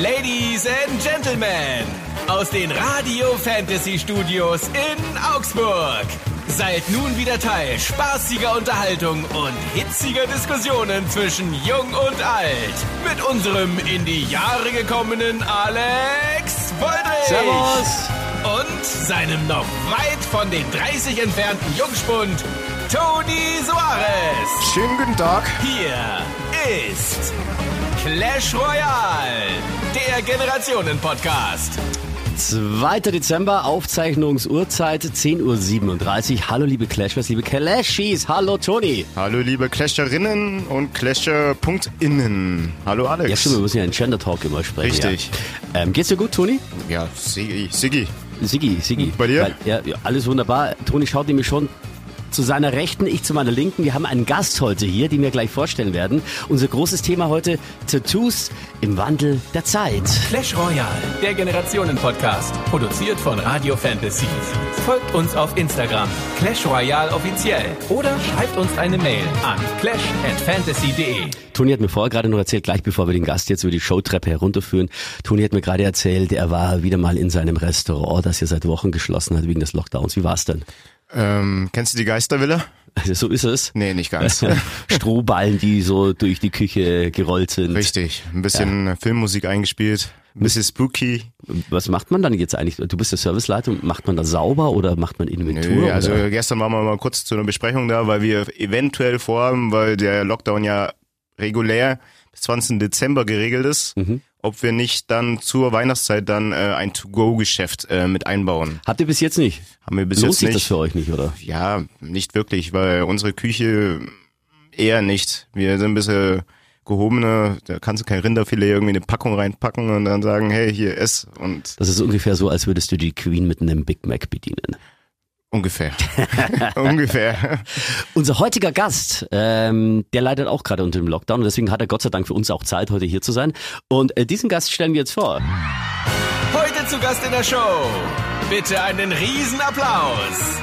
Ladies and Gentlemen, aus den Radio Fantasy Studios in Augsburg. Seid nun wieder Teil spaßiger Unterhaltung und hitziger Diskussionen zwischen Jung und Alt. Mit unserem in die Jahre gekommenen Alex Woldrich. Servus. Und seinem noch weit von den 30 entfernten Jungspund, Toni Soares. Schönen guten Tag. Hier ist Clash Royale, der Generationen-Podcast. 2. Dezember, Aufzeichnungsuhrzeit 10.37 Uhr. Hallo liebe Clashers, liebe Clashies. Hallo Toni. Hallo liebe Clasherinnen und Clasher.innen. Hallo Alex. Ja stimmt, wir müssen ja in Gender Talk immer sprechen. Richtig. Ja. Ähm, geht's dir gut, Toni? Ja, Siggi. Siggi. Siggi, Siggi. Bei dir? Weil, ja, ja, alles wunderbar. Toni schaut nämlich schon zu seiner Rechten, ich zu meiner Linken. Wir haben einen Gast heute hier, den wir gleich vorstellen werden. Unser großes Thema heute, Tattoos im Wandel der Zeit. Clash Royale, der Generationen-Podcast, produziert von Radio Fantasy. Folgt uns auf Instagram, Clash Royale offiziell oder schreibt uns eine Mail an clash@fantasy.de. Toni hat mir vorher gerade noch erzählt, gleich bevor wir den Gast jetzt über die Showtreppe herunterführen. Toni hat mir gerade erzählt, er war wieder mal in seinem Restaurant, das ja seit Wochen geschlossen hat wegen des Lockdowns. Wie war's denn? Ähm, kennst du die Geistervilla? Also so ist es. Nee, nicht ganz. Strohballen, die so durch die Küche gerollt sind. Richtig. Ein bisschen Filmmusik eingespielt. Ein bisschen spooky. Was macht man dann jetzt eigentlich? Du bist der Serviceleiter, macht man da sauber oder macht man Inventur? Nö, also oder? gestern waren wir mal kurz zu einer Besprechung da, weil wir eventuell vorhaben, weil der Lockdown ja regulär bis 20. Dezember geregelt ist, Mhm. Ob wir nicht dann zur Weihnachtszeit dann äh, ein To-Go-Geschäft äh, mit einbauen. Habt ihr bis jetzt nicht? Haben wir bis Lohnt jetzt sich nicht. das für euch nicht, oder? Ja, nicht wirklich, weil unsere Küche eher nicht. Wir sind ein bisschen gehobene, da kannst du kein Rinderfilet irgendwie in eine Packung reinpacken und dann sagen, hey, hier, ess. Und Das ist ungefähr so, als würdest du die Queen mit einem Big Mac bedienen. Ungefähr. ungefähr. Unser heutiger Gast, ähm, der leidet auch gerade unter dem Lockdown und deswegen hat er Gott sei Dank für uns auch Zeit, heute hier zu sein. Und äh, diesen Gast stellen wir jetzt vor. Heute zu Gast in der Show. Bitte einen Riesenapplaus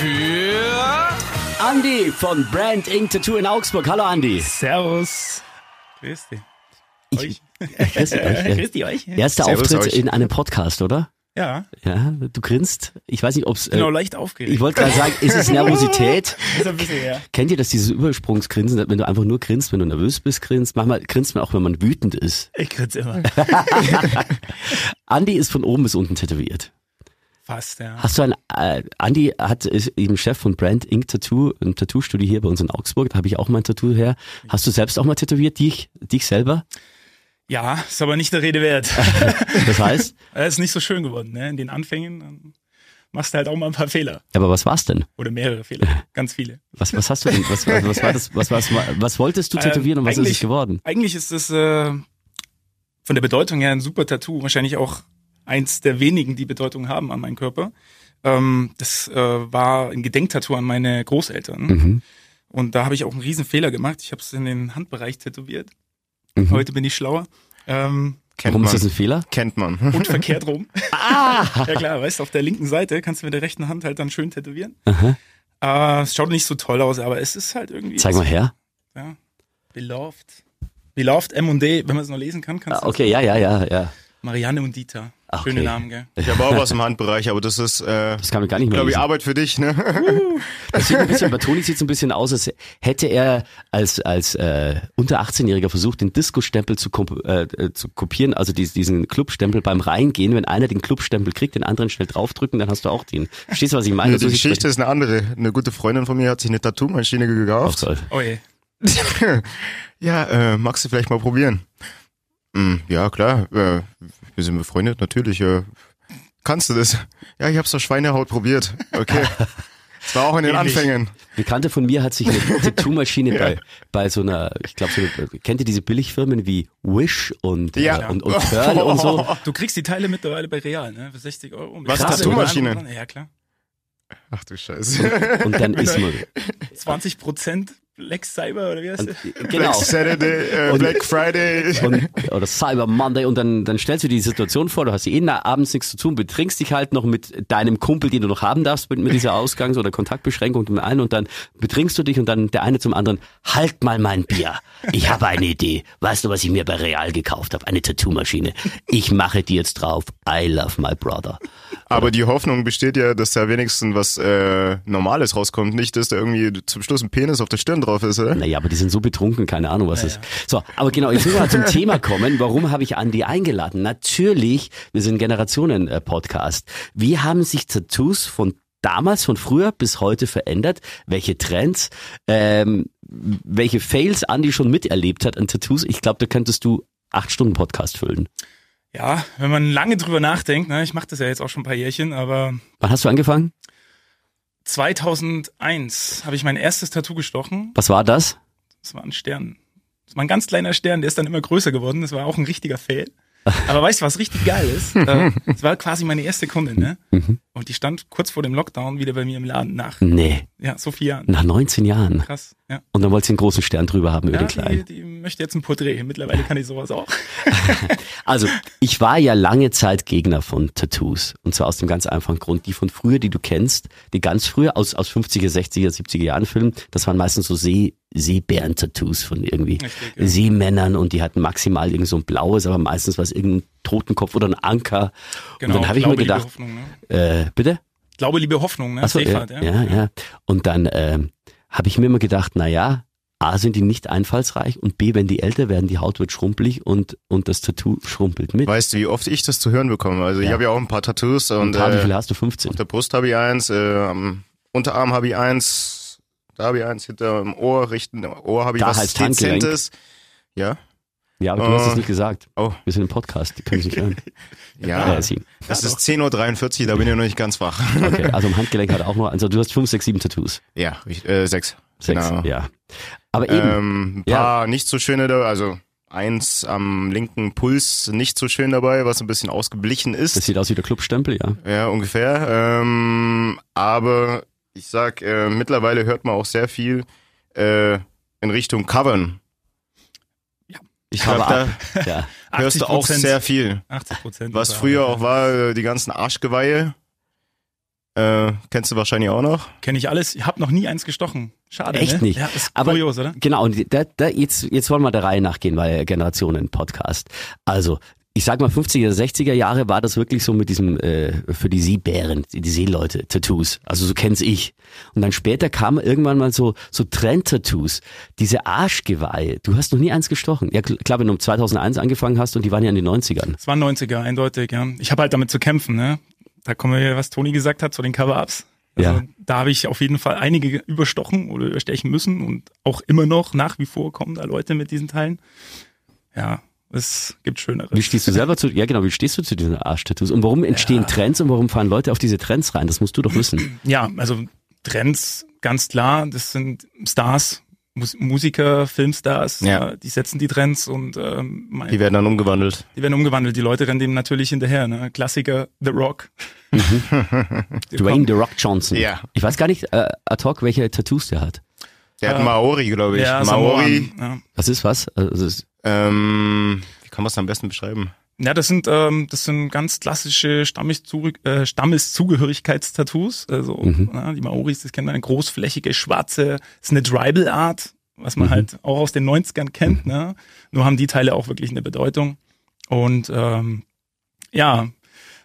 für Andy von Brand Ink Tattoo in Augsburg. Hallo Andy. Servus. Grüß dich. Euch. Grüß dich, euch. Grüß dich euch. Erster Servus Auftritt euch. in einem Podcast, oder? Ja, Ja, du grinst. Ich weiß nicht, ob's. genau, Äh, leicht aufgeregt. ich wollte gerade sagen, ist es Nervosität? ist ein bisschen, ja. Kennt ihr das, dieses Übersprungsgrinsen, wenn du einfach nur grinst, wenn du nervös bist, grinst? Manchmal grinst man auch, wenn man wütend ist. Ich grinse immer. Andy ist von oben bis unten tätowiert. Fast, ja. Hast du ein, äh, Andy hat, ist eben Chef von Brand Ink Tattoo, ein Tattoo-Studio hier bei uns in Augsburg, da habe ich auch mein Tattoo her. Hast du selbst auch mal tätowiert, dich, dich selber? Ja, ist aber nicht der Rede wert. Das heißt, Er ist nicht so schön geworden, ne? In den Anfängen machst du halt auch mal ein paar Fehler. aber was war's denn? Oder mehrere Fehler. Ganz viele. Was, was hast du denn, was, was, was war das, was, was, was wolltest du tätowieren und was ist es geworden? Eigentlich ist es äh, von der Bedeutung her ein super Tattoo. Wahrscheinlich auch eins der wenigen, die Bedeutung haben an meinem Körper. Ähm, das äh, war ein Gedenktattoo an meine Großeltern. Mhm. Und da habe ich auch einen riesen Fehler gemacht. Ich habe es in den Handbereich tätowiert. Mhm. Heute bin ich schlauer. Ähm, Kennt Warum man. ist das ein Fehler? Kennt man. und verkehrt rum. Ah! ja klar, weißt du, auf der linken Seite kannst du mit der rechten Hand halt dann schön tätowieren. Aha. Äh, es schaut nicht so toll aus, aber es ist halt irgendwie. Zeig mal her. Ja. Beloved. Beloved M&D, wenn man es noch lesen kann, kannst Ah, du Okay, ja, ja, ja, ja. Marianne und Dieter. Ach, Schöne okay. Namen, gell? Ich habe auch was im Handbereich, aber das ist, äh, Das kann man gar nicht mehr glaube ich, lesen. Arbeit für dich, ne? Das sieht ein bisschen, bei Toni sieht es ein bisschen aus, als hätte er als, als äh, unter 18-Jähriger versucht, den Disco-Stempel zu, komp äh, äh, zu kopieren, also dies, diesen Clubstempel beim Reingehen. Wenn einer den Clubstempel kriegt, den anderen schnell draufdrücken, dann hast du auch den. Verstehst du, was ich meine? Die So Geschichte ist eine andere. Eine gute Freundin von mir hat sich eine Tattoo-Maschine gekauft. aus. Oh je. ja, äh, magst du vielleicht mal probieren? Hm, ja, klar. Äh, wir sind befreundet, natürlich. Äh, kannst du das? Ja, ich hab's auf Schweinehaut probiert. Okay. Das war auch in den Ähnlich. Anfängen. Bekannte von mir hat sich eine Tattoo-Maschine bei, bei so einer, ich glaube, so kennt ihr diese Billigfirmen wie Wish und, Ja. äh, und, und Pearl und so? Du kriegst die Teile mittlerweile bei Real, ne? Für 60 Euro. Was, Tattoo-Maschine? Ja, klar. Ach du Scheiße. Und dann ist man, 20 Prozent Black Cyber oder wie heißt Und, das? genau. Black Saturday, äh, Black Friday. Und, oder Cyber Monday und dann, dann stellst du dir die Situation vor, du hast eh na- abends nichts zu tun, betrinkst dich halt noch mit deinem Kumpel, den du noch haben darfst, mit, mit dieser Ausgangs- oder Kontaktbeschränkung zum einen und dann betrinkst du dich und dann der eine zum anderen, halt mal mein Bier. Ich habe eine Idee. Weißt du, was ich mir bei Real gekauft habe? Eine Tattoo-Maschine. Ich mache die jetzt drauf. I love my brother. Aber die Hoffnung besteht ja, dass da wenigstens was äh, Normales rauskommt. Nicht, dass da irgendwie zum Schluss ein Penis auf der Stirn drauf ist, oder? Naja, aber die sind so betrunken, keine Ahnung, was ist. So, aber genau, jetzt müssen wir mal zum Thema kommen. Warum habe ich Andi eingeladen? Natürlich, wir sind Generationen-Podcast. Wie haben sich Tattoos von damals, von früher bis heute verändert? Welche Trends? Ähm, welche Fails Andi schon miterlebt hat an Tattoos? Ich glaube, da könntest du acht Stunden Podcast füllen. Ja, wenn man lange drüber nachdenkt, ne, ich mache das ja jetzt auch schon ein paar Jährchen, aber Wann hast du angefangen? 2001 habe ich mein erstes Tattoo gestochen. Was war das? Das war ein Stern. Das war ein ganz kleiner Stern, der ist dann immer größer geworden. Das war auch ein richtiger Fail. Aber weißt du, was richtig geil ist? Äh, Das war quasi meine erste Kundin, ne? Mhm. Und die stand kurz vor dem Lockdown wieder bei mir im Laden nach, Nee, ja, so vier Jahren. nach 19 Jahren. Krass, ja. Und dann wolltest du einen großen Stern drüber haben über Ja, den kleinen. die, die möchte jetzt ein Porträt. Mittlerweile kann ich sowas auch. Also, ich war ja lange Zeit Gegner von Tattoos. Und zwar aus dem ganz einfachen Grund. Die von früher, die du kennst, die ganz früher aus, aus 50er, 60er, 70er Jahren Filmen, das waren meistens so See, Seebären-Tattoos von irgendwie ja. Seemännern und die hatten maximal irgend so ein blaues, aber meistens war es irgendein Totenkopf oder ein Anker. Genau, und dann habe ich mir gedacht, Hoffnung, ne? äh, bitte? Glaube, Liebe, Hoffnung, ne? Ach so, ja, Seefahrt, ja, ja. Und dann ähm, habe ich mir immer gedacht, na ja, A, sind die nicht einfallsreich und B, wenn die älter werden, die Haut wird schrumpelig und, und das Tattoo schrumpelt mit. Weißt du, wie oft ich das zu hören bekomme? Also ich Ja. habe ja auch ein paar Tattoos und Und wie äh, viele hast du? 15? auf der Brust habe ich eins, äh, am Unterarm habe ich eins, da habe ich eins, hinter dem Ohr, richten Ohr habe ich Da was heißt Handgelenk. Dezentes. Ja, Ja, aber du hast Oh. es nicht gesagt. Oh. Wir sind im Podcast, die können es nicht hören. ja. Äh, sie. Es ist 10.43 Uhr, da bin ich noch nicht ganz wach. Okay, also im Handgelenk hat auch noch, also du hast fünf, sechs, sieben Tattoos. Ja, ich, äh, sechs. Sechs, Genau. ja. Aber eben, Ähm, ein paar nicht so schöne also eins am linken Puls nicht so schön dabei, was ein bisschen ausgeblichen das ist. sieht aus wie der Clubstempel, ja. Ja, ungefähr. Ähm, aber ich sag, äh, mittlerweile hört man auch sehr viel äh, in Richtung Covern. Ich glaub, habe ab. Ja. Hörst du auch 80%. sehr viel. 80 Prozent. Was früher auch war, äh, die ganzen Arschgeweihe. Äh, kennst du wahrscheinlich auch noch. Kenne ich alles. Ich habe noch nie eins gestochen. Schade, Echt ne? nicht. Ja, ist Aber- kurios, oder? Genau, und da, da, jetzt, jetzt wollen wir der Reihe nachgehen, weil Generationen-Podcast. Also, ich sag mal, 50er, 60er Jahre war das wirklich so mit diesem, äh, für die Seebären, die, Seeleute, Tattoos. Also so kenn's ich. Und dann später kamen irgendwann mal so, so Trend-Tattoos. Diese Arschgeweihe. Du hast noch nie eins gestochen. Ja, kl- klar, wenn du um 2001 angefangen hast und die waren ja in den 90ern. Es waren 90er, eindeutig, ja. Ich habe halt damit zu kämpfen, ne? Da kommen wir, was Toni gesagt hat, zu den Cover-Ups. Also Ja. da habe ich auf jeden Fall einige überstochen oder überstechen müssen und auch immer noch nach wie vor kommen da Leute mit diesen Teilen. Ja, es gibt schönere. Wie stehst du selber zu, ja genau, wie stehst du zu diesen Arschtattoos? Und warum entstehen Trends und warum fahren Leute auf diese Trends rein? Das musst du doch wissen. Ja, also Trends, ganz klar, das sind Stars, Mus Musiker, Filmstars, Ja. äh, die setzen die Trends und ähm, mein, Die werden dann umgewandelt. die werden umgewandelt. Die Leute rennen dem natürlich hinterher. Ne? Klassiker, The Rock. Der Dwayne The Rock Johnson. Ja. Ich weiß gar nicht, äh, ad hoc, welche Tattoos der hat. Der hat Äh, Maori, glaube ich. Ja, Maori. Samoan, ja. Das ist was? Also, das ist, Ähm, wie kann man es am besten beschreiben? Ja, das sind ähm, das sind ganz klassische Stammeszurück, äh, Stammeszugehörigkeitstattoos. Also Mhm. ja, die Maoris, das kennt man, eine großflächige schwarze, ist eine Tribal Art, was man Mhm. halt auch aus den 90ern kennt. Ne? Nur haben die Teile auch wirklich eine Bedeutung. Und ähm, ja,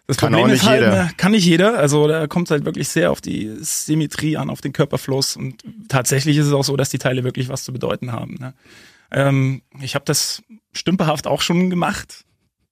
das Kann Problem auch ist nicht halt, jeder. ne, kann nicht jeder. Also da kommt es halt wirklich sehr auf die Symmetrie an, auf den Körperfluss. Und tatsächlich ist es auch so, dass die Teile wirklich was zu bedeuten haben. Ne? Ähm, ich habe das stümperhaft auch schon gemacht,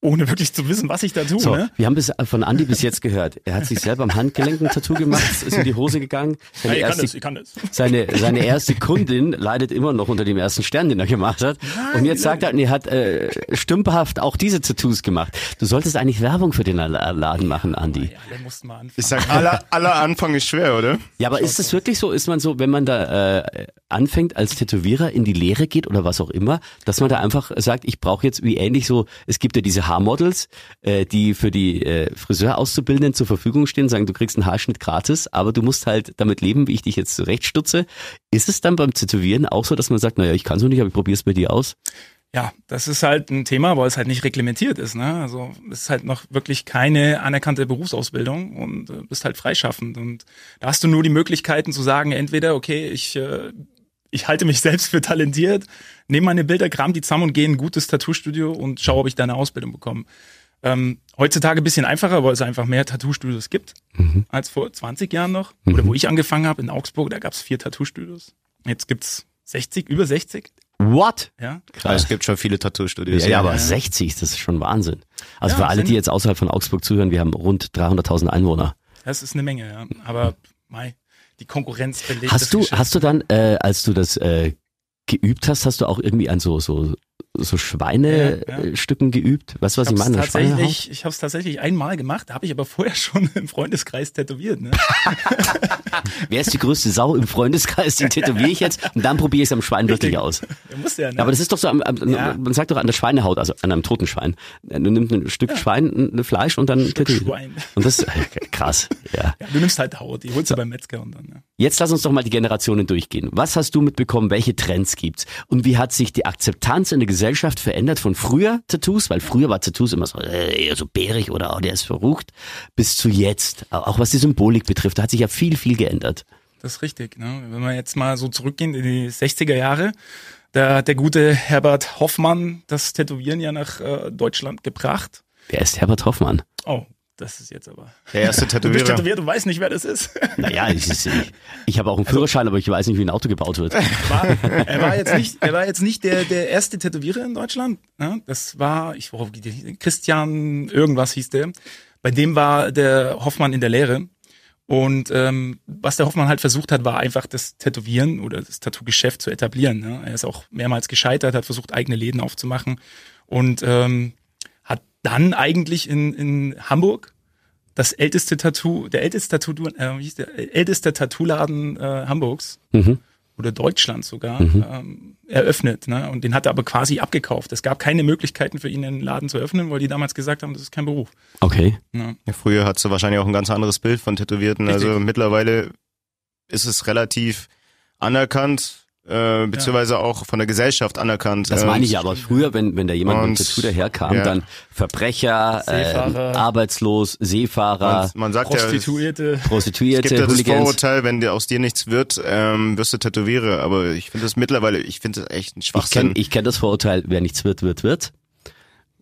ohne wirklich zu wissen, was ich da tue. so, Ne? wir haben bis, von Andi bis jetzt gehört. Er hat sich selber am Handgelenk ein Tattoo gemacht, ist in die Hose gegangen. Ja, Seine, ich kann erste, das, ich kann das. seine, seine erste Kundin leidet immer noch unter dem ersten Stern, den er gemacht hat. Und jetzt sagt er, er hat äh, stümperhaft auch diese Tattoos gemacht. Du solltest eigentlich Werbung für den Laden machen, Andi. Ja, der musste mal anfangen. Ich sag, aller, aller Anfang ist schwer, oder? Ja, aber ist das wirklich so? Ist man so, wenn man da äh, anfängt als Tätowierer in die Lehre geht oder was auch immer, dass man da einfach sagt, ich brauche jetzt wie ähnlich so, es gibt ja diese Haarmodels, äh, die für die äh, Friseurauszubildenden zur Verfügung stehen, sagen, du kriegst einen Haarschnitt gratis, aber du musst halt damit leben, wie ich dich jetzt zurechtstutze. Ist es dann beim Tätowieren auch so, dass man sagt, naja, ich kann so nicht, aber ich probiere es bei dir aus? Ja, das ist halt ein Thema, weil es halt nicht reglementiert ist. Ne? Also es ist halt noch wirklich keine anerkannte Berufsausbildung und äh, bist halt freischaffend. Und da hast du nur die Möglichkeiten zu sagen, entweder, okay, ich äh, ich halte mich selbst für talentiert, nehme meine Bilder, kram die zusammen und gehe in ein gutes Tattoo-Studio und schaue, ob ich da eine Ausbildung bekomme. Ähm, heutzutage ein bisschen einfacher, weil es einfach mehr Tattoo-Studios gibt mhm. als vor 20 Jahren noch. Mhm. Oder wo ich angefangen habe in Augsburg, da gab es vier Tattoo-Studios. Jetzt gibt's 60, über 60. What? Ja. Krass. Es gibt schon viele Tattoo-Studios. Ja, ja, aber ja. 60, das ist schon Wahnsinn. Also ja, für alle, die jetzt außerhalb von Augsburg zuhören, wir haben rund 300.000 Einwohner. Das ist eine Menge, ja. Aber, mei, die Konkurrenz belegt. Hast du, hast du dann, äh, als du das äh, geübt hast, hast du auch irgendwie an so, so so Schweinestücken ja, ja. geübt? Weißt du, was ich, ich meine? Tatsächlich, ich habe es tatsächlich einmal gemacht, da habe ich aber vorher schon im Freundeskreis tätowiert. Ne? Wer ist die größte Sau im Freundeskreis? Die tätowiere ich jetzt und dann probiere ich es am Schwein wirklich aus. Ja, ne? Aber das ist doch so, am, am, man sagt doch an der Schweinehaut, also an einem toten Schwein. Du nimmst ein Stück Schwein, ein Fleisch und dann Schwein. Und das ist krass. Ja. du nimmst halt Haut, die holst du beim Metzger und dann. Jetzt lass uns doch mal die Generationen durchgehen. Was hast du mitbekommen? Welche Trends gibt's? Und wie hat sich die Akzeptanz in der Gesellschaft Gesellschaft verändert von früher Tattoos, weil früher war Tattoos immer so, äh, so bärig oder oh, der ist verrucht, bis zu jetzt. Auch was die Symbolik betrifft, da hat sich ja viel, viel geändert. Das ist richtig. Ne? Wenn wir jetzt mal so zurückgehen in die 60er Jahre, da hat der gute Herbert Hoffmann das Tätowieren ja nach äh, Deutschland gebracht. Wer ist Herbert Hoffmann? Oh, das ist jetzt aber. Der erste Tätowierer. Du bist tätowiert und weißt nicht, wer das ist. Naja, ich, ich, ich habe auch einen also- Führerschein, aber ich weiß nicht, wie ein Auto gebaut wird. War, er war jetzt nicht, er war jetzt nicht der, der erste Tätowierer in Deutschland. Ne? Das war, ich worauf Christian irgendwas hieß der. Bei dem war der Hoffmann in der Lehre. Und ähm, was der Hoffmann halt versucht hat, war einfach das Tätowieren oder das Tattoo-Geschäft zu etablieren. Ne? Er ist auch mehrmals gescheitert, hat versucht, eigene Läden aufzumachen. Und ähm, dann eigentlich in, in Hamburg das älteste Tattoo, der älteste Tattoo, äh, wie hieß der, älteste Tattoo-Laden äh, Hamburgs mhm. oder Deutschlands sogar mhm. ähm, eröffnet. Ne? Und den hat er aber quasi abgekauft. Es gab keine Möglichkeiten für ihn, den Laden zu öffnen, weil die damals gesagt haben, das ist kein Beruf. Okay. Ja. Ja, früher hat du wahrscheinlich auch ein ganz anderes Bild von Tätowierten. Richtig. Also mittlerweile ist es relativ anerkannt, äh, beziehungsweise ja. auch von der Gesellschaft anerkannt. Das meine ich ja, aber früher, wenn, wenn da jemand und, mit Tattoo daherkam, ja. dann Verbrecher, äh, arbeitslos, Seefahrer, man, man sagt Prostituierte. Ja, Prostituierte, Es gibt ja das Vorurteil, wenn dir aus dir nichts wird, ähm, wirst du Tätowiere. Aber ich finde das mittlerweile, ich finde das echt ein Schwachsinn. Ich kenne ich kenn das Vorurteil, wer nichts wird, wird, wird.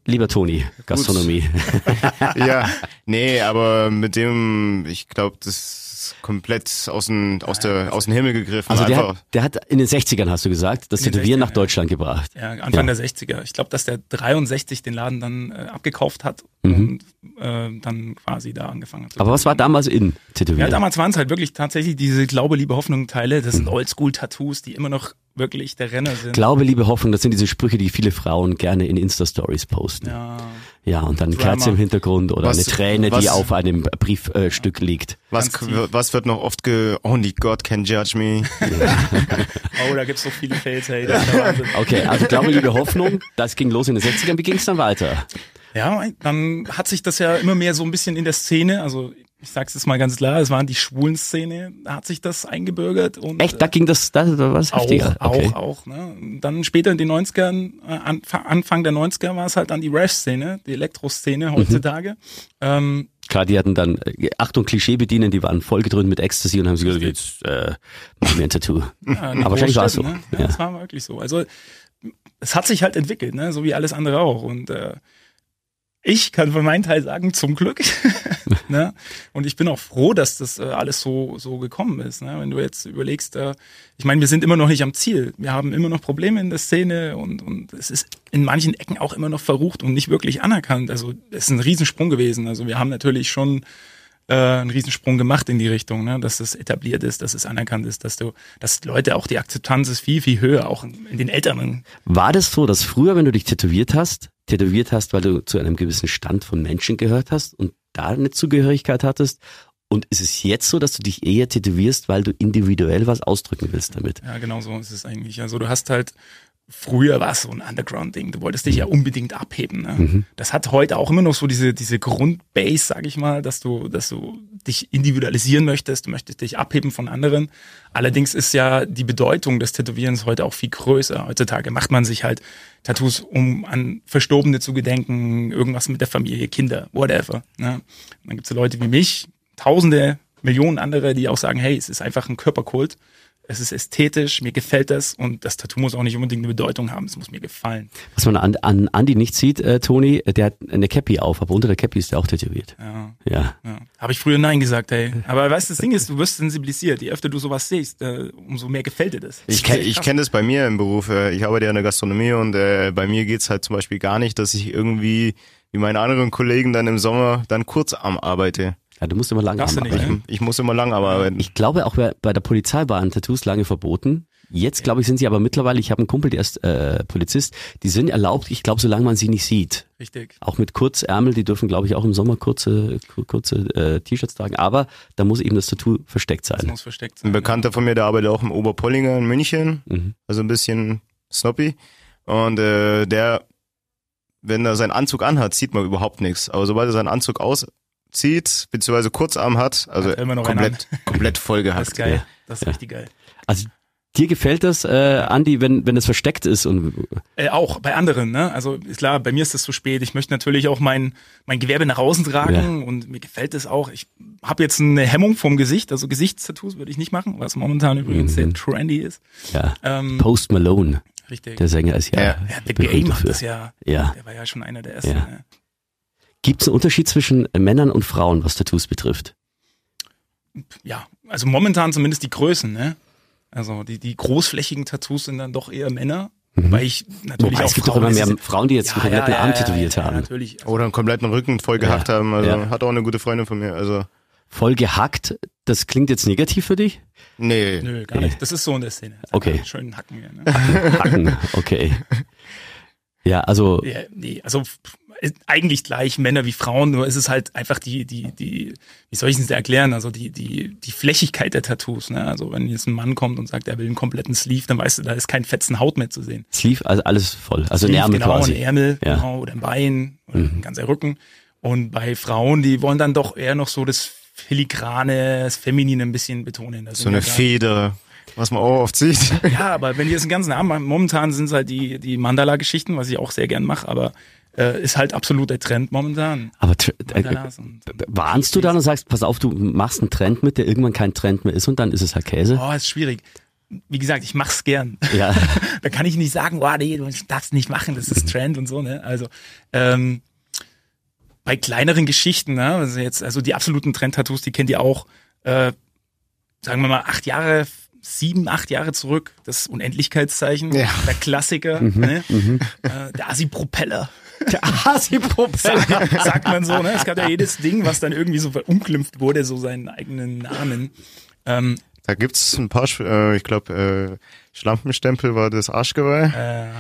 Lieber Toni, Gastronomie. ja, nee, aber mit dem, ich glaube, das komplett aus, dem, aus, der, aus dem Himmel gegriffen. Also der hat, der hat in den 60ern, hast du gesagt, das Tätowieren nach Deutschland ja. gebracht. Ja, Anfang ja. der 60er. Ich glaube, dass der 63 den Laden dann äh, abgekauft hat mhm. und äh, dann quasi da angefangen hat. Aber was war damals in Tätowieren? Ja, damals waren es halt wirklich tatsächlich diese Glaube, Liebe, Hoffnung Teile. Das sind mhm. Oldschool-Tattoos, die immer noch wirklich der Renner sind. Glaube, Liebe, Hoffnung, das sind diese Sprüche, die viele Frauen gerne in Insta-Stories posten. Ja. Ja, und dann eine Kerze im Hintergrund oder was, eine Träne, was, die auf einem Briefstück äh, liegt. Was, was wird noch oft ge... Only God can judge me. oh, da gibt's so viele Fails, hey. okay, also Glaube, Liebe, Hoffnung, das ging los in den 60ern. Wie ging's dann weiter? Ja, dann hat sich das ja immer mehr so ein bisschen in der Szene, also ich sag's jetzt mal ganz klar, es waren die schwulen Szene, da hat sich das eingebürgert. Und, Echt, da ging das, das war was heftiger? Auch, okay. auch, auch. Ne? Dann später in den 90ern, äh, Anfang der 90er war es halt dann die Rash-Szene, die Elektro-Szene mhm. heutzutage. Mhm. Ähm, Klar, die hatten dann, äh, Achtung, Klischee bedienen, die waren vollgedröhnt mit Ecstasy und haben gesagt, jetzt äh, machen wir ein Tattoo. Ja, Aber wahrscheinlich war es so. Ne? Ja, ja. Das war wirklich so. Also es hat sich halt entwickelt, ne? so wie alles andere auch. Und äh, ich kann für meinen Teil sagen, zum Glück. ne? Und ich bin auch froh, dass das äh, alles so, so gekommen ist. Ne? Wenn du jetzt überlegst, äh, ich meine, wir sind immer noch nicht am Ziel. Wir haben immer noch Probleme in der Szene und, und es ist in manchen Ecken auch immer noch verrucht und nicht wirklich anerkannt. Also es ist ein Riesensprung gewesen. Also wir haben natürlich schon äh, einen Riesensprung gemacht in die Richtung, ne? dass es etabliert ist, dass es anerkannt ist, dass du, dass Leute auch die Akzeptanz ist viel, viel höher, auch in, in den Älteren. War das so, dass früher, wenn du dich tätowiert hast, tätowiert hast, weil du zu einem gewissen Stand von Menschen gehört hast und da eine Zugehörigkeit hattest? Und ist es jetzt so, dass du dich eher tätowierst, weil du individuell was ausdrücken willst damit? Ja, genau so ist es eigentlich. Also du hast halt früher war es so ein Underground-Ding. Du wolltest dich ja unbedingt abheben. Ne? Das hat heute auch immer noch so diese, diese Grundbase, sag ich mal, dass du, dass du dich individualisieren möchtest, du möchtest dich abheben von anderen. Allerdings ist ja die Bedeutung des Tätowierens heute auch viel größer. Heutzutage macht man sich halt Tattoos, um an Verstorbene zu gedenken, irgendwas mit der Familie, Kinder, whatever. Ne? Dann gibt's so Leute wie mich, Tausende, Millionen andere, die auch sagen, hey, es ist einfach ein Körperkult es ist ästhetisch, mir gefällt das und das Tattoo muss auch nicht unbedingt eine Bedeutung haben, es muss mir gefallen. Was man an, an Andi nicht sieht, äh, Toni, der hat eine Cappy auf, aber unter der Cappy ist der auch tätowiert. Ja. Ja. Ja. Habe ich früher Nein gesagt, hey. Aber weißt du, das Ding ist, du wirst sensibilisiert. Je öfter du sowas siehst, äh, umso mehr gefällt dir das. Ich kenne ich kenn das bei mir im Beruf. äh, Ich arbeite ja in der Gastronomie und äh, bei mir geht's halt zum Beispiel gar nicht, dass ich irgendwie wie meine anderen Kollegen dann im Sommer dann Kurzarm arbeite. Ja, du musst immer lang Darfst du nicht, arbeiten. ne? Ich muss immer lang arbeiten. Ich glaube auch bei, bei der Polizei waren Tattoos lange verboten. Jetzt glaube ich sind sie aber mittlerweile, ich habe einen Kumpel, der ist äh, Polizist, die sind erlaubt, ich glaube, solange man sie nicht sieht. Richtig. Auch mit Kurzärmel, die dürfen glaube ich auch im Sommer kurze, kur- kurze äh, T-Shirts tragen, aber da muss eben das Tattoo versteckt Das sein. muss versteckt sein. Ein Bekannter von mir, der arbeitet auch im Oberpollinger in München, Mhm. also ein bisschen snoppy. Und äh, der, wenn er seinen Anzug anhat, sieht man überhaupt nichts. Aber sobald er seinen Anzug auszieht, beziehungsweise Kurzarm hat, also Hat er immer noch komplett, komplett voll Das ist geil. Ja. Das ist Ja. richtig geil. Also dir gefällt das, äh, Andi, wenn, wenn es versteckt ist und Äh, auch bei anderen, ne? Also ist klar, bei mir ist das zu spät. Ich möchte natürlich auch mein, mein Gewerbe nach außen tragen und mir gefällt es auch. Ich habe jetzt eine Hemmung vom Gesicht, also Gesichtstattoos würde ich nicht machen, was momentan übrigens sehr trendy ist. ja, Ähm, Post Malone, richtig. der Sänger ist ja, Ja. ja, The berühmt Game hat das ja, Ja. der war ja schon einer der ersten. Ja. Ne? Gibt es einen Unterschied zwischen Männern und Frauen, was Tattoos betrifft? ja, also momentan zumindest die Größen, ne? Also die, die großflächigen Tattoos sind dann doch eher Männer, weil ich natürlich Mhm. Wobei, auch es gibt Frauen, doch immer mehr Frauen, die jetzt einen kompletten ja, Arm ja, tätowiert ja, haben. natürlich. Also, Oder einen kompletten Rücken voll gehackt haben. Also Ja. hat auch eine gute Freundin von mir. Also Voll gehackt, das klingt jetzt negativ für dich? nee. Nö, gar nicht. Das ist so in der Szene. Okay. Schön hacken wir, ne? Hacken, okay. Ja, also Ja, nee, also eigentlich gleich Männer wie Frauen, nur ist es halt einfach die, die, die, wie soll ich es denn erklären? Also die, die, die Flächigkeit der Tattoos, ne? Also wenn jetzt ein Mann kommt und sagt, er will einen kompletten Sleeve, dann weißt du, da ist kein fetzen Haut mehr zu sehen. Sleeve, also alles voll. Also ein Sleeve, Ärmel genau, quasi. ein Ärmel, Ja. Mhm. genau, oder ein Bein, oder ein ganzer Rücken. Und bei Frauen, die wollen dann doch eher noch so das Filigrane, das Feminine ein bisschen betonen. Das So eine Feder, was man auch oft sieht. Ja, aber wenn die jetzt einen ganzen machen, momentan sind es halt die, die Mandala-Geschichten, was ich auch sehr gern mache, aber äh, ist halt absolut der Trend momentan. Aber äh, und, warnst du dann und sagst, pass auf, du machst einen Trend mit, der irgendwann kein Trend mehr ist und dann ist es halt Käse? oh, ist schwierig. Wie gesagt, ich mach's gern. Ja. da kann ich nicht sagen, oh, nee, du darfst nicht machen, das ist Trend und so, ne? Also, ähm, bei kleineren Geschichten, ne, also jetzt, also die absoluten Trend-Tattoos, die kennt ihr auch, äh, sagen wir mal, acht Jahre, sieben, acht Jahre zurück, das Unendlichkeitszeichen, Ja. der Klassiker, ne? Äh, der Asi-Propeller. Der Asi-Propeller. sagt man so, ne? Es gab ja jedes Ding, was dann irgendwie so verunglimpft wurde, so seinen eigenen Namen. Ähm, Da gibt's ein paar, äh, ich glaube, äh, Schlampenstempel war das Arschgeweih. äh,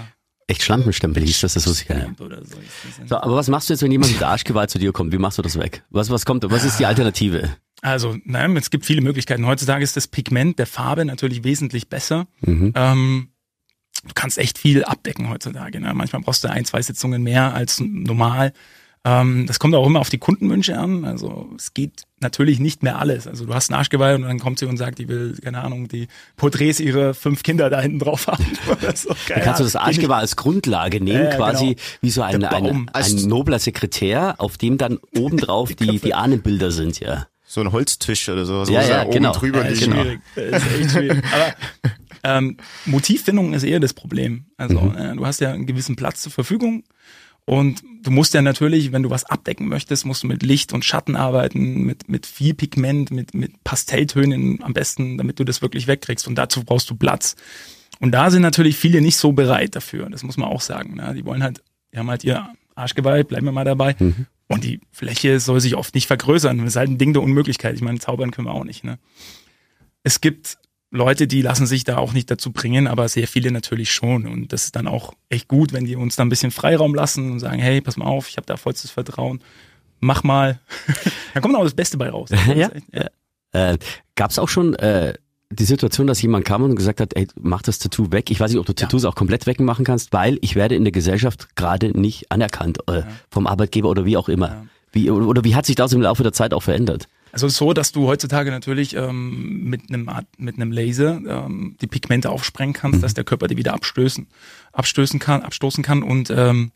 Echt Schlampenstempel hieß das, das wusste ich gar nicht. Oder so. aber was machst du jetzt, wenn jemand mit Arschgeweih zu dir kommt? Wie machst du das weg? Was, was kommt, was ist die Alternative? Also, nein, es gibt viele Möglichkeiten. Heutzutage ist das Pigment der Farbe natürlich wesentlich besser. Ähm, du kannst echt viel abdecken heutzutage. Ne? Manchmal brauchst du ein, zwei Sitzungen mehr als normal. Ähm, das kommt auch immer auf die Kundenwünsche an. Also es geht natürlich nicht mehr alles. Also du hast ein Arschgeweih und dann kommt sie und sagt, die will, keine Ahnung, die Porträts ihrer fünf Kinder da hinten drauf haben. Oder so. Dann kannst du das Arschgeweih als Grundlage nehmen, ja, quasi genau. wie so ein, ein, ein nobler Sekretär, auf dem dann obendrauf die, die Ahnenbilder sind, ja. So ein Holztisch oder so. Ja, ja, oben genau. drüber Ja, ist liegen. genau. schwierig. Das ist echt schwierig. Aber ähm, Motivfindung ist eher das Problem. Also Mhm. äh, du hast ja einen gewissen Platz zur Verfügung und du musst ja natürlich, wenn du was abdecken möchtest, musst du mit Licht und Schatten arbeiten, mit, mit viel Pigment, mit, mit Pastelltönen am besten, damit du das wirklich wegkriegst. Und dazu brauchst du Platz. Und da sind natürlich viele nicht so bereit dafür. Das muss man auch sagen. Ne? Die wollen halt, die haben halt ihr Arschgeweih, bleiben wir mal dabei. Mhm. Und die Fläche soll sich oft nicht vergrößern. Das ist halt ein Ding der Unmöglichkeit. Ich meine, zaubern können wir auch nicht. Ne? Es gibt Leute, die lassen sich da auch nicht dazu bringen, aber sehr viele natürlich schon. Und das ist dann auch echt gut, wenn die uns da ein bisschen Freiraum lassen und sagen, hey, pass mal auf, ich habe da vollstes Vertrauen. Mach mal. dann kommt auch das Beste bei raus. ja? Äh, Gab es auch schon äh, die Situation, dass jemand kam und gesagt hat, ey, mach das Tattoo weg. Ich weiß nicht, ob du Tattoos auch komplett wegmachen kannst, weil ich werde in der Gesellschaft gerade nicht anerkannt äh, vom Arbeitgeber oder wie auch immer. Wie, oder wie hat sich das im Laufe der Zeit auch verändert? Also so, dass du heutzutage natürlich ähm, mit einem Art, mit einem Laser ähm, die Pigmente aufsprengen kannst, dass der Körper die wieder abstößen, abstößen kann, abstoßen kann und ähm,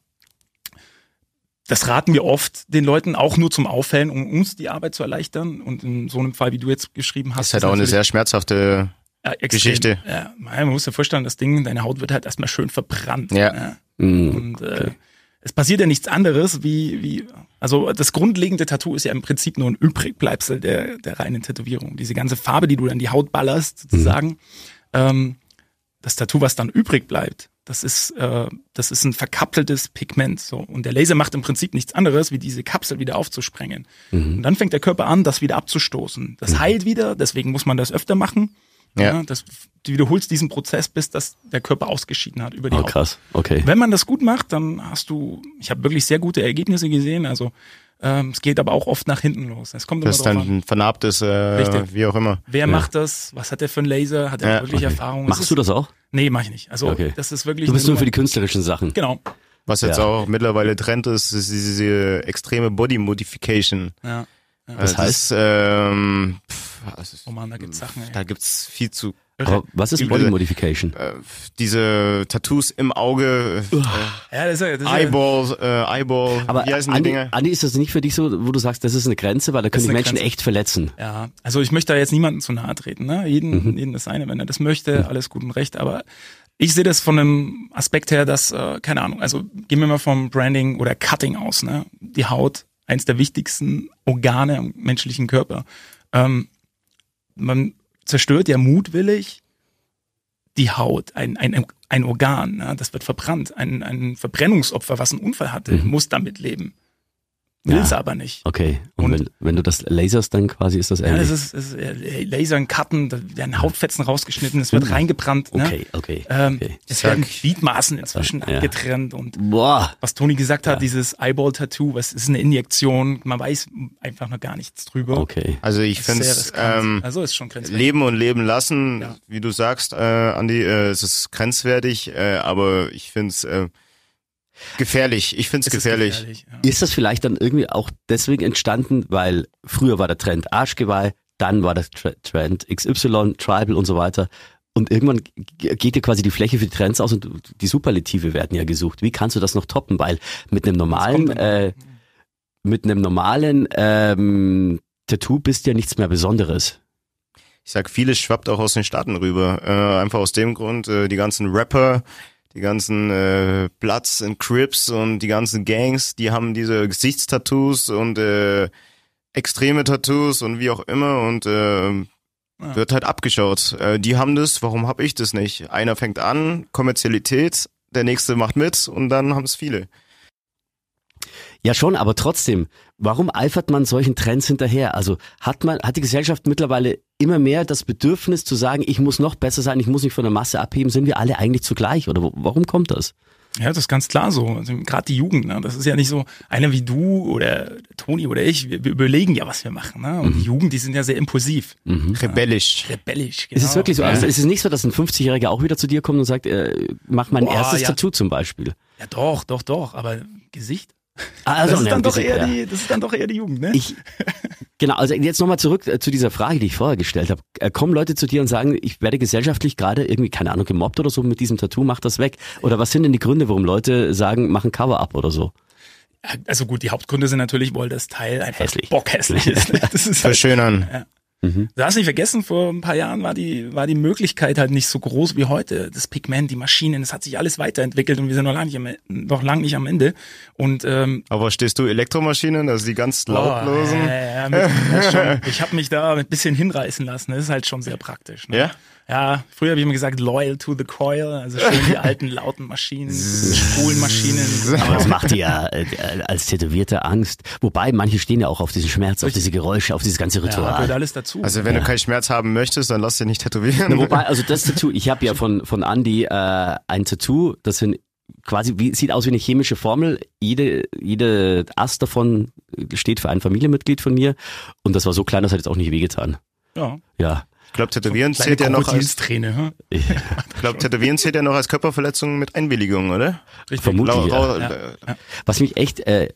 das raten wir oft den Leuten auch nur zum Auffällen, um uns die Arbeit zu erleichtern. Und in so einem Fall, wie du jetzt geschrieben hast, Das ist halt auch eine sehr schmerzhafte ja. Geschichte. Ja, man muss sich vorstellen, das Ding, deine Haut wird halt erstmal schön verbrannt. Ja. Mhm. Und äh, es passiert ja nichts anderes wie, wie, also das grundlegende Tattoo ist ja im Prinzip nur ein Übrigbleibsel der, der reinen Tätowierung. Diese ganze Farbe, die du dann die Haut ballerst, sozusagen. Ähm, das Tattoo, was dann übrig bleibt, das ist, äh, das ist ein verkapseltes Pigment. So. Und der Laser macht im Prinzip nichts anderes, wie diese Kapsel wieder aufzusprengen. Und dann fängt der Körper an, das wieder abzustoßen. Das heilt wieder, deswegen muss man das öfter machen. Ja. das, du wiederholst diesen Prozess, bis das der Körper ausgeschieden hat über die Oh, Haut. krass. Okay. Wenn man das gut macht, dann hast du, ich habe wirklich sehr gute Ergebnisse gesehen. Also ähm, es geht aber auch oft nach hinten los. Es kommt immer Das ist drauf dann an. ein vernarbtes, äh, wie auch immer. Wer macht das? Was hat er für einen Laser? Hat er Ja, wirklich Okay. Erfahrung? Machst ist, du das auch? Nee, mache ich nicht. Also Okay. das ist wirklich. Du bist nur für die künstlerischen Sachen. Genau. Was jetzt Ja. auch mittlerweile Trend ist, ist diese extreme Body Modification. Ja. Das heißt? ähm, pff, das ist, Oh man, da gibt's Sachen. Ey. da gibt's viel zu. Aber was ist Body Modification? Äh, diese Tattoos im Auge, äh, Ja, das ist, ja- das ist Eyeball, äh, Eyeball, Aber wie heißen die Andi, Dinger? Andi, ist das nicht für dich so, wo du sagst, das ist eine Grenze, weil da können die Menschen Grenze. echt verletzen. Ja, also ich möchte da jetzt niemandem zu nahe treten. Ne? Jeden, Mhm. jeden das eine, wenn er das möchte, alles gut und recht. Aber ich sehe das von einem Aspekt her, dass, äh, keine Ahnung, also gehen wir mal vom Branding oder Cutting aus. Ne? Die Haut, eins der wichtigsten Organe im menschlichen Körper. Ähm, man zerstört ja mutwillig die Haut, ein, ein, ein Organ, ne? das wird verbrannt. Ein, ein Verbrennungsopfer, was einen Unfall hatte, muss damit leben. Will's Mhm. Ja. aber nicht. Okay. Und, Und- wenn, wenn du das laserst, dann quasi ist das Ja, ähnlich. das ist, ist äh, Lasern, Cutten, da werden Hautfetzen rausgeschnitten, es wird reingebrannt. Ne? okay, okay, Ähm, okay. Es Zack. werden Gliedmaßen inzwischen Ja. abgetrennt und Boah. was Toni gesagt hat, dieses Eyeball-Tattoo, was ist eine Injektion, man weiß einfach noch gar nichts drüber. Okay. Also ich finde es ähm, also ist schon grenzwertig. Leben und Leben lassen, Ja. wie du sagst, äh, Andi, äh, es ist grenzwertig, äh, aber ich finde es äh, gefährlich. Ich finde es ist gefährlich. ja. Ist das vielleicht dann irgendwie auch deswegen entstanden, weil früher war der Trend Arschgeweih, dann war der Trend XY, Tribal und so weiter. Und irgendwann geht dir quasi die Fläche für die Trends aus und die Superlative werden ja gesucht. Wie kannst du das noch toppen? Weil mit einem normalen, äh, mit einem normalen ähm, Tattoo bist ja nichts mehr Besonderes. Ich sag, vieles schwappt auch aus den Staaten rüber. Äh, einfach aus dem Grund, äh, die ganzen Rapper, die ganzen äh, Bloods und Crips und die ganzen Gangs, die haben diese Gesichtstattoos und äh, extreme Tattoos und wie auch immer und äh, Ja. wird halt abgeschaut. Äh, die haben das, warum hab ich das nicht? Einer fängt an, Kommerzialität, der nächste macht mit und dann haben es viele. Ja schon, aber trotzdem, warum eifert man solchen Trends hinterher? Also hat man, hat die Gesellschaft mittlerweile immer mehr das Bedürfnis zu sagen, ich muss noch besser sein, ich muss mich von der Masse abheben, sind wir alle eigentlich zugleich? Oder warum kommt das? Ja, das ist ganz klar so. Also, Gerade die Jugend, ne? das ist ja nicht so, einer wie du oder Toni oder ich, wir, wir überlegen ja, was wir machen. Ne? Mhm. Und die Jugend, die sind ja sehr impulsiv, Rebellisch. rebellisch. Genau. Ist es wirklich so? Ja. Also ist es nicht so, dass ein 50-Jähriger auch wieder zu dir kommt und sagt, äh, mach mein Boah, erstes ja. Tattoo zum Beispiel? Ja, doch, doch, doch. Aber Gesicht? Also, das, ist ne, dann doch eher ja. die, das ist dann doch eher die Jugend, ne? Ich, genau, also jetzt nochmal zurück äh, zu dieser Frage, die ich vorher gestellt habe. Äh, Kommen Leute zu dir und sagen, ich werde gesellschaftlich gerade irgendwie, keine Ahnung, gemobbt oder so mit diesem Tattoo, mach das weg. Oder was sind denn die Gründe, warum Leute sagen, mach ein Cover-up oder so? Also gut, die Hauptgründe sind natürlich, weil das Teil einfach Hässlich. bockhässlich ist. Ne? Das ist halt, Verschönern. Mhm. du hast nicht vergessen, vor ein paar Jahren war die, war die Möglichkeit halt nicht so groß wie heute. Das Pigment, die Maschinen, das hat sich alles weiterentwickelt und wir sind noch lange nicht am, noch lang nicht am Ende. Und ähm, Aber stehst du Elektromaschinen, also die ganz lautlosen? Oh, ja, ja, mit, ja, schon. Ich habe mich da ein bisschen hinreißen lassen. Das ist halt schon sehr praktisch. Ne? Ja? Ja, früher habe ich immer gesagt, loyal to the coil, also schön die alten lauten Maschinen, Spulenmaschinen. Aber das macht dir ja äh, als Tätowierter Angst. Wobei, manche stehen ja auch auf diesen Schmerz, auf diese Geräusche, auf dieses ganze Ja, gehört Ritual. alles dazu. Also wenn du keinen Schmerz haben möchtest, dann lass dir nicht tätowieren. Wobei, also das Tattoo, ich habe ja von, von Andy äh, ein Tattoo, das sind quasi, wie, sieht aus wie eine chemische Formel. Jede, jede Ast davon steht für ein Familienmitglied von mir. Und das war so klein, das hat jetzt auch nicht wehgetan. ja. Ja. Ich glaube, Tätowieren zählt ja noch als, hm? ich glaube, Tätowieren zählt ja noch als Körperverletzung mit Einwilligung, oder? Richtig. Vermutlich. Ja. rau- äh, Was mich echt äh,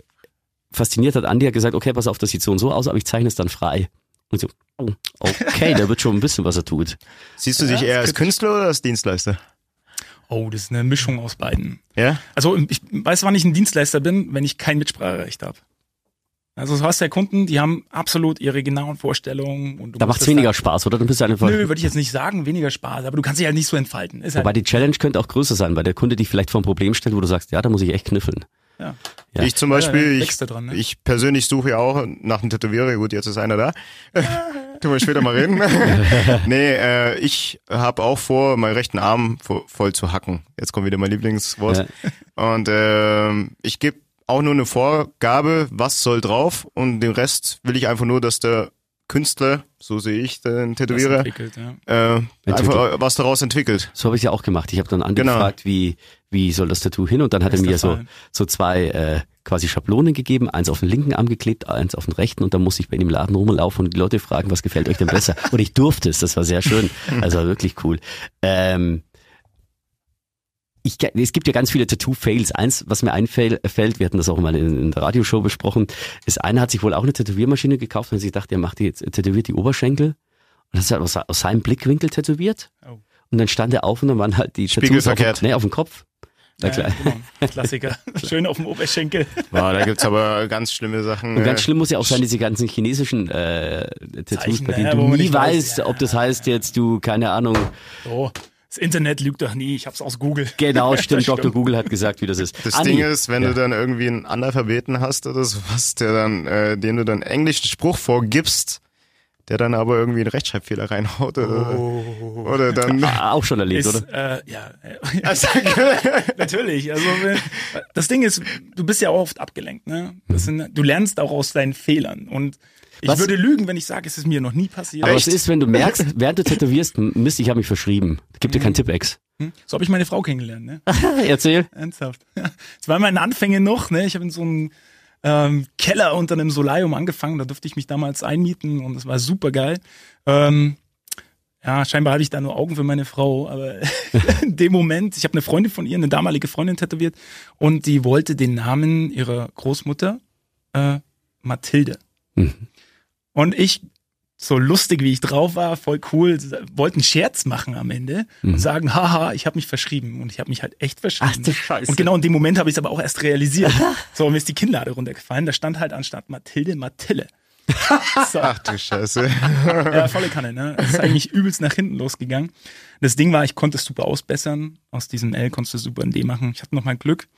fasziniert hat, Andi hat gesagt, okay, pass auf, das sieht so und so aus, aber ich zeichne es dann frei. Und so, oh, okay, der wird schon ein bisschen, was er tut. Siehst du dich Ja, eher als Künstler oder als Dienstleister? Oh, das ist eine Mischung aus beiden. Ja? Also ich weiß, wann ich ein Dienstleister bin, wenn ich kein Mitspracherecht habe. Also du hast ja Kunden, die haben absolut ihre genauen Vorstellungen. Und du Da musst macht's das weniger dann- Spaß, oder? Dann bist du einfach. Nö, würde ich jetzt nicht sagen, weniger Spaß, aber du kannst dich halt nicht so entfalten. Ist Wobei halt, die Challenge könnte auch größer sein, weil der Kunde dich vielleicht vor ein Problem stellt, wo du sagst, ja, da muss ich echt kniffeln. ja. Ja. Ich zum Ja, Beispiel, ja, ich, dran, ne? ich persönlich suche ja auch nach einem Tätowierer. Gut, jetzt ist einer da. Tun wir später mal reden. nee, äh, ich habe auch vor, meinen rechten Arm vo- voll zu hacken. Jetzt kommt wieder mein Lieblingswort. Und ähm, ich gebe auch nur eine Vorgabe, was soll drauf und den Rest will ich einfach nur, dass der Künstler, so sehe ich den Tätowierer, ja. äh, einfach was daraus entwickelt. So habe ich ja auch gemacht. Ich habe dann Genau. gefragt, wie, wie soll das Tattoo hin? Und dann hat er mir so, so zwei äh, quasi Schablonen gegeben, eins auf den linken Arm geklebt, eins auf den rechten und dann musste ich bei ihm im Laden rumlaufen und die Leute fragen, was gefällt euch denn besser? Und ich durfte es, das war sehr schön. Also war wirklich cool. Ähm, ich, es gibt ja ganz viele Tattoo-Fails. Eins, was mir einfällt, fällt, wir hatten das auch mal in, in der Radioshow besprochen, ist, einer hat sich wohl auch eine Tätowiermaschine gekauft und sich gedacht, er macht die jetzt, tätowiert die Oberschenkel. Und das hat er aus, aus seinem Blickwinkel tätowiert. Oh. Und dann stand er auf und dann waren halt die Tattoos auf, Spiegelverkehrt. dem- nee, auf dem Kopf. Na Ja, klar. genau. Klassiker. Schön auf dem Oberschenkel. Boah, da gibt's aber ganz schlimme Sachen. Und ganz äh, schlimm muss ja auch sein, diese ganzen chinesischen äh, Tattoos, Zeichen, bei denen ja, du nie weiß, weißt, ja. ob das heißt jetzt du, keine Ahnung, So, das Internet lügt doch nie. Ich hab's aus Google. genau, stimmt, Dr. Google hat gesagt, wie das ist. Das Andi, Ding ist, wenn ja. du dann irgendwie einen Analphabeten hast oder sowas, der dann, äh, dem du dann englischen Spruch vorgibst, der dann aber irgendwie einen Rechtschreibfehler reinhaut oder, oder dann. Auch schon erlebt, Ist, oder? äh, ja, natürlich. Also das Ding ist, du bist ja auch oft abgelenkt. Ne? Das sind, du lernst auch aus deinen Fehlern. Und ich Was- würde lügen, wenn ich sage, es ist mir noch nie passiert. Aber was ist, wenn du merkst, während du tätowierst, Mist, ich habe mich verschrieben. Gib dir Mhm. keinen Tipp-Ex. Hm? So habe ich meine Frau kennengelernt. Ne? Erzähl. Ernsthaft. Es war meine Anfänge noch. Ne? Ich habe in so einem ähm, Keller unter einem Solarium angefangen. Da durfte ich mich damals einmieten und das war super geil. Ähm, ja, scheinbar hatte ich da nur Augen für meine Frau, aber in dem Moment, ich habe eine Freundin von ihr, eine damalige Freundin tätowiert und die wollte den Namen ihrer Großmutter äh, Mathilde. Mhm. Und ich, so lustig wie ich drauf war, voll cool, wollte einen Scherz machen am Ende und sagen, haha, ich habe mich verschrieben und ich habe mich halt echt verschrieben. Mhm. Ach du Scheiße. Und genau in dem Moment habe ich es aber auch erst realisiert. so, mir ist die Kinnlade runtergefallen, da stand halt anstatt Mathilde Mathille. so, Ach du Scheiße. ja, volle Kanne, ne? Das ist eigentlich übelst nach hinten losgegangen. Das Ding war, ich konnte es super ausbessern. Aus diesem L konntest du super ein D machen. Ich hatte noch mein Glück.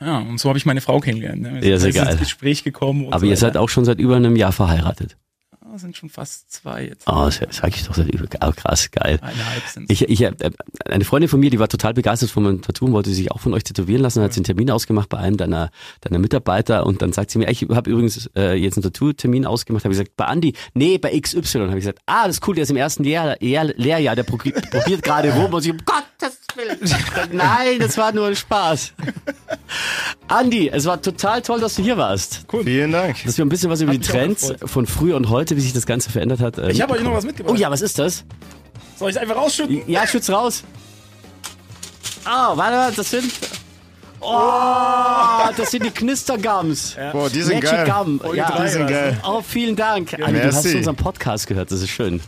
Ja, und so habe ich meine Frau kennengelernt. Ne? Wir Ja, sind sehr geil. ins Gespräch gekommen. Aber so ihr seid auch schon seit über einem Jahr verheiratet. Ah, sind schon fast zwei jetzt. Oh, das sag ich doch seit über, oh, krass, geil. Eineinhalb sind Ich, ich, äh, eine Freundin von mir, die war total begeistert von meinem Tattoo und wollte sich auch von euch tätowieren lassen, hat sie einen Termin ausgemacht bei einem deiner, deiner Mitarbeiter und dann sagt sie mir, ich habe übrigens äh, jetzt einen Tattoo-Termin ausgemacht, habe ich gesagt, bei Andi, nee, bei XY, habe ich gesagt, ah, das ist cool, der ist im ersten Lehr Lehr Lehrjahr, der pro probiert gerade rum und ich, um Gottes Willen, nein, das war nur ein Spaß. Andi, es war total toll, dass du hier warst. Vielen Dank. Dass wir ein bisschen was über Hat die Trends von früher und heute, wie sich das Ganze verändert hat. äh, Ich habe euch noch was mitgebracht. Oh ja, was ist das? Soll ich es einfach rausschütten? Ja, schütz raus. Ah, warte mal, das sind. Oh, das sind die Knistergums. Boah, die sind Magic geil. Gum. Folge Ja. Die sind geil. Oh, vielen Dank. Andi, du hast Merci. unseren Podcast gehört, das ist schön.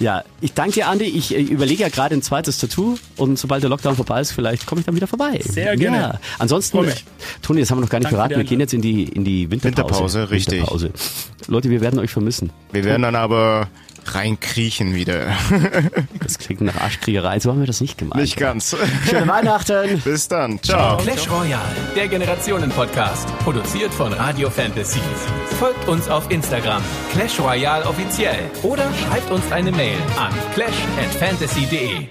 Ja. Ja, ich danke dir, Andi. Ich äh, überlege ja gerade ein zweites Tattoo und sobald der Lockdown vorbei ist, vielleicht komme ich dann wieder vorbei. Sehr gerne. Ja. Ansonsten. Toni, das haben wir noch gar nicht verraten. Wir gehen jetzt in die, in die Winterpause. Winterpause, richtig. Winterpause. Leute, wir werden euch vermissen. Wir werden dann aber reinkriechen wieder. Das klingt nach Arschkriegerei. So haben wir das nicht gemeint. Nicht ganz. Schöne Weihnachten. Bis dann. Ciao. Clash Royale, der Generationen-Podcast, produziert von Radio Fantasy. Folgt uns auf Instagram, Clash Royale offiziell, oder schreibt uns eine Mail an clash@fantasy.de.